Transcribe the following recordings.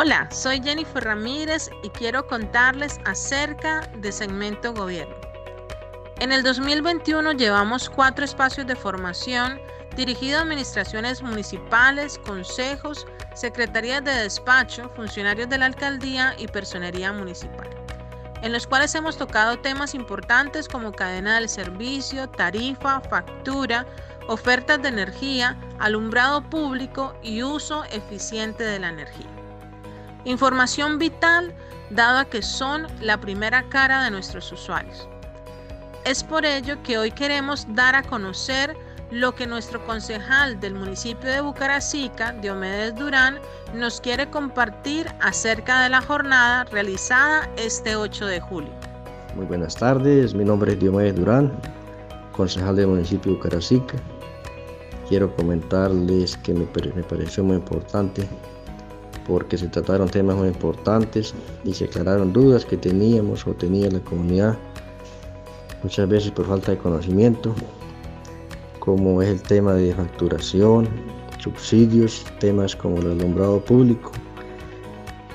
Hola, soy Jennifer Ramírez y quiero contarles acerca de Segmento Gobierno. En el 2021 llevamos cuatro espacios de formación dirigidos a administraciones municipales, consejos, secretarías de despacho, funcionarios de la alcaldía y personería municipal, en los cuales hemos tocado temas importantes como cadena del servicio, tarifa, factura, ofertas de energía, alumbrado público y uso eficiente de la energía. Información vital dado a que son la primera cara de nuestros usuarios. Es por ello que hoy queremos dar a conocer lo que nuestro concejal del municipio de Bucaracica, Diomedes Durán, nos quiere compartir acerca de la jornada realizada este 8 de julio. Muy buenas tardes, mi nombre es Diomedes Durán, concejal del municipio de Bucaracica. Quiero comentarles que me, me pareció muy importante porque se trataron temas muy importantes y se aclararon dudas que teníamos o tenía la comunidad, muchas veces por falta de conocimiento como es el tema de facturación, subsidios, temas como el alumbrado público,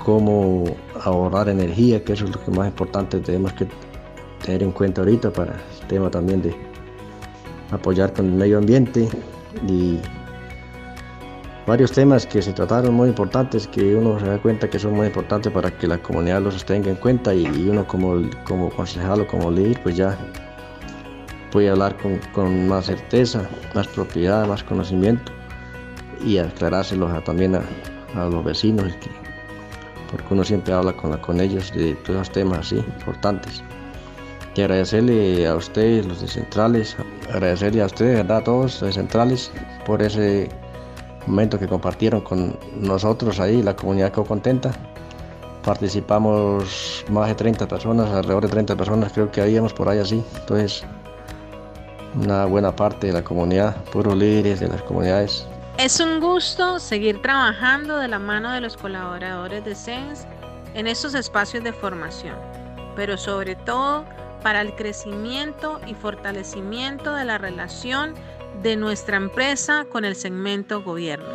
cómo ahorrar energía, que eso es lo que más importante tenemos que tener en cuenta ahorita para el tema también de apoyar con el medio ambiente y varios temas que se trataron muy importantes que uno se da cuenta que son muy importantes para que la comunidad los tenga en cuenta y uno como, como concejal o como líder pues ya puede hablar con, más certeza, más propiedad, más conocimiento y aclarárselos también a, los vecinos, porque uno siempre habla con, con ellos de todos los temas así importantes. Y agradecerle a ustedes, los de Centrales, agradecerle a ustedes, a todos los de Centrales, por ese momento que compartieron con nosotros ahí, la comunidad quedó contenta. Participamos más de 30 personas, alrededor de 30 personas creo que habíamos por ahí así. Entonces una buena parte de la comunidad, puros líderes de las comunidades. Es un gusto seguir trabajando de la mano de los colaboradores de SENS en estos espacios de formación, pero sobre todo para el crecimiento y fortalecimiento de la relación de nuestra empresa con el segmento gobierno.